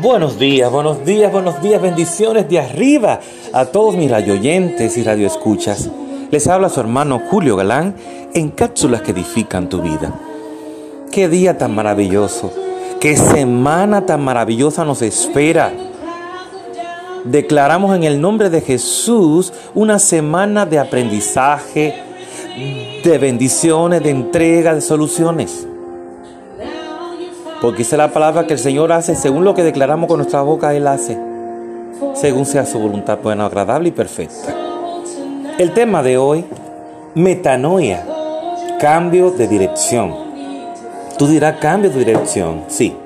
Buenos días, buenos días, buenos días, bendiciones de arriba a todos mis radioyentes y radioescuchas. Les habla su hermano Julio Galán en cápsulas que edifican tu vida. Qué día tan maravilloso, qué semana tan maravillosa nos espera. Declaramos en el nombre de Jesús una semana de aprendizaje, de bendiciones, de entrega, de soluciones. Porque esa es la palabra que el Señor hace según lo que declaramos con nuestra boca, Él hace. Según sea su voluntad buena, agradable y perfecta. El tema de hoy, metanoia, cambio de dirección. Tú dirás cambio de dirección, sí.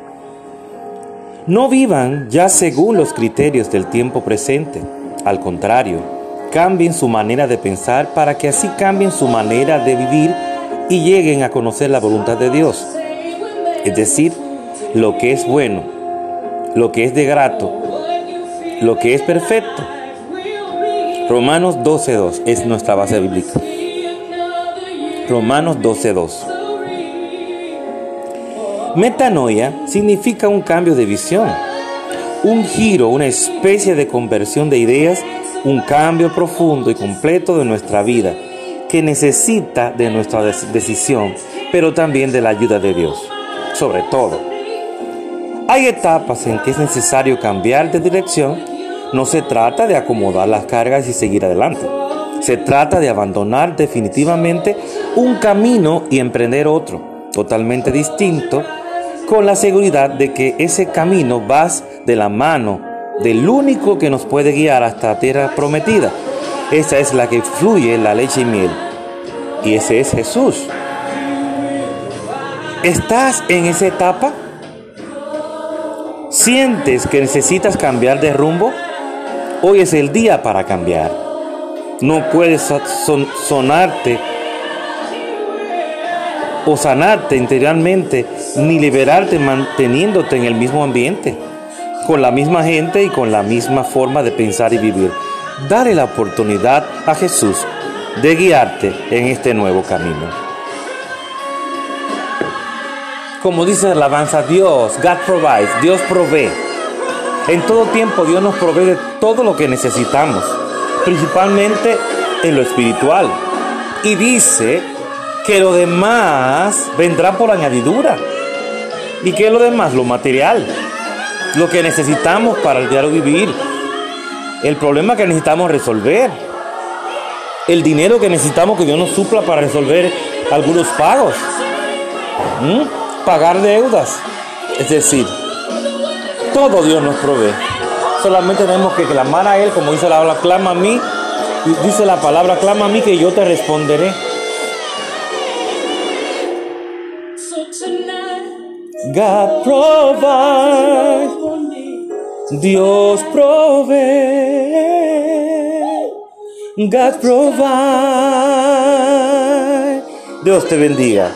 No vivan ya según los criterios del tiempo presente. Al contrario, cambien su manera de pensar para que así cambien su manera de vivir y lleguen a conocer la voluntad de Dios. Es decir, lo que es bueno, lo que es de grato, lo que es perfecto. Romanos 12.2 es nuestra base bíblica. Romanos 12.2. Metanoia significa un cambio de visión, un giro, una especie de conversión de ideas, un cambio profundo y completo de nuestra vida que necesita de nuestra decisión, pero también de la ayuda de Dios, sobre todo. Hay etapas en que es necesario cambiar de dirección. No se trata de acomodar las cargas y seguir adelante. Se trata de abandonar definitivamente un camino y emprender otro, totalmente distinto, con la seguridad de que ese camino va de la mano del único que nos puede guiar hasta la tierra prometida. Esa es la que fluye la leche y miel. Y ese es Jesús. ¿Estás en esa etapa? ¿Sientes que necesitas cambiar de rumbo? Hoy es el día para cambiar. No puedes sonarte o sanarte interiormente ni liberarte manteniéndote en el mismo ambiente, con la misma gente y con la misma forma de pensar y vivir. Dale la oportunidad a Jesús de guiarte en este nuevo camino. Como dice la alabanza, Dios, God provides, Dios provee. En todo tiempo Dios nos provee de todo lo que necesitamos, principalmente en lo espiritual. Y dice que lo demás vendrá por añadidura. ¿Y qué es lo demás? Lo material. Lo que necesitamos para el diario vivir. El problema que necesitamos resolver. El dinero que necesitamos que Dios nos supla para resolver algunos pagos. ¿Mm? Pagar deudas. Es decir, todo Dios nos provee. Solamente tenemos que clamar a Él, como dice la palabra, clama a mí. Dice la palabra, clama a mí que yo te responderé. God provide. Dios provee. God provide. Dios te bendiga.